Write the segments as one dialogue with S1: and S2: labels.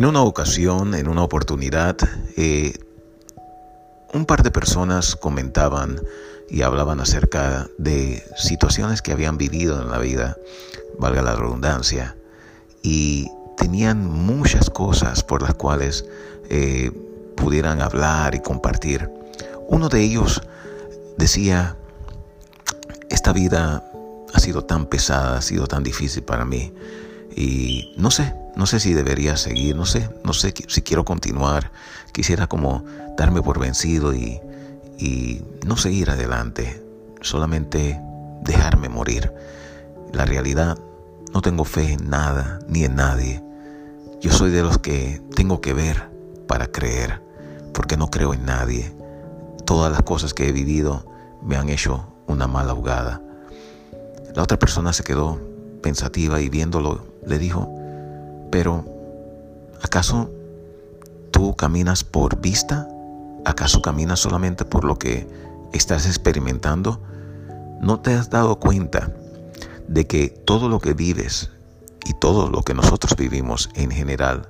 S1: En una ocasión, en una oportunidad, eh, un par de personas comentaban y hablaban acerca de situaciones que habían vivido en la vida, valga la redundancia, y tenían muchas cosas por las cuales eh, pudieran hablar y compartir. Uno de ellos decía, esta vida ha sido tan pesada, ha sido tan difícil para mí y no sé, no sé si debería seguir, no sé, no sé si quiero continuar. Quisiera como darme por vencido y, y no seguir adelante, solamente dejarme morir. La realidad, no tengo fe en nada ni en nadie. Yo soy de los que tengo que ver para creer, porque no creo en nadie. Todas las cosas que he vivido me han hecho una mala ahogada. La otra persona se quedó pensativa y viéndolo le dijo, pero ¿acaso tú caminas por vista? ¿Acaso caminas solamente por lo que estás experimentando? ¿No te has dado cuenta de que todo lo que vives y todo lo que nosotros vivimos en general,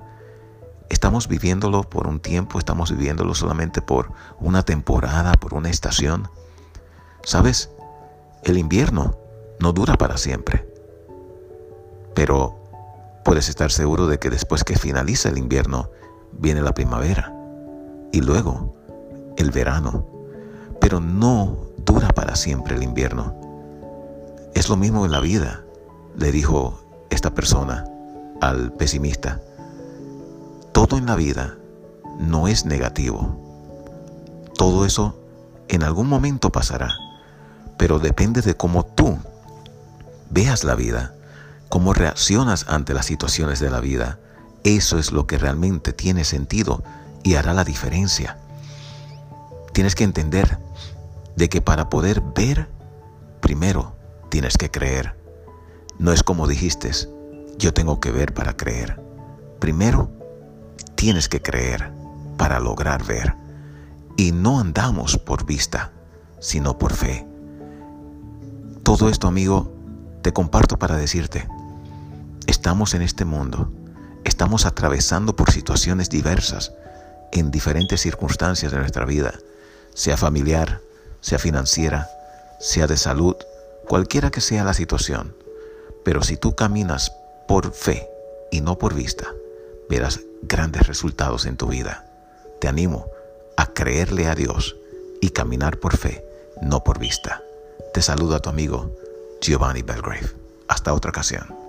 S1: estamos viviéndolo por un tiempo, estamos viviéndolo solamente por una temporada, por una estación? ¿Sabes? El invierno no dura para siempre. Pero puedes estar seguro de que después que finaliza el invierno, viene la primavera y luego el verano. Pero no dura para siempre el invierno. Es lo mismo en la vida, le dijo esta persona al pesimista. Todo en la vida no es negativo. Todo eso en algún momento pasará, pero depende de cómo tú veas la vida cómo reaccionas ante las situaciones de la vida. Eso es lo que realmente tiene sentido y hará la diferencia. Tienes que entender de que para poder ver, primero tienes que creer. No es como dijiste, yo tengo que ver para creer. Primero, tienes que creer para lograr ver. Y no andamos por vista, sino por fe. Todo esto, amigo, te comparto para decirte, Estamos en este mundo, estamos atravesando por situaciones diversas, en diferentes circunstancias de nuestra vida, sea familiar, sea financiera, sea de salud, cualquiera que sea la situación. Pero si tú caminas por fe y no por vista, verás grandes resultados en tu vida. Te animo a creerle a Dios y caminar por fe, no por vista. Te saluda tu amigo Giovanni Belgrave. Hasta otra ocasión.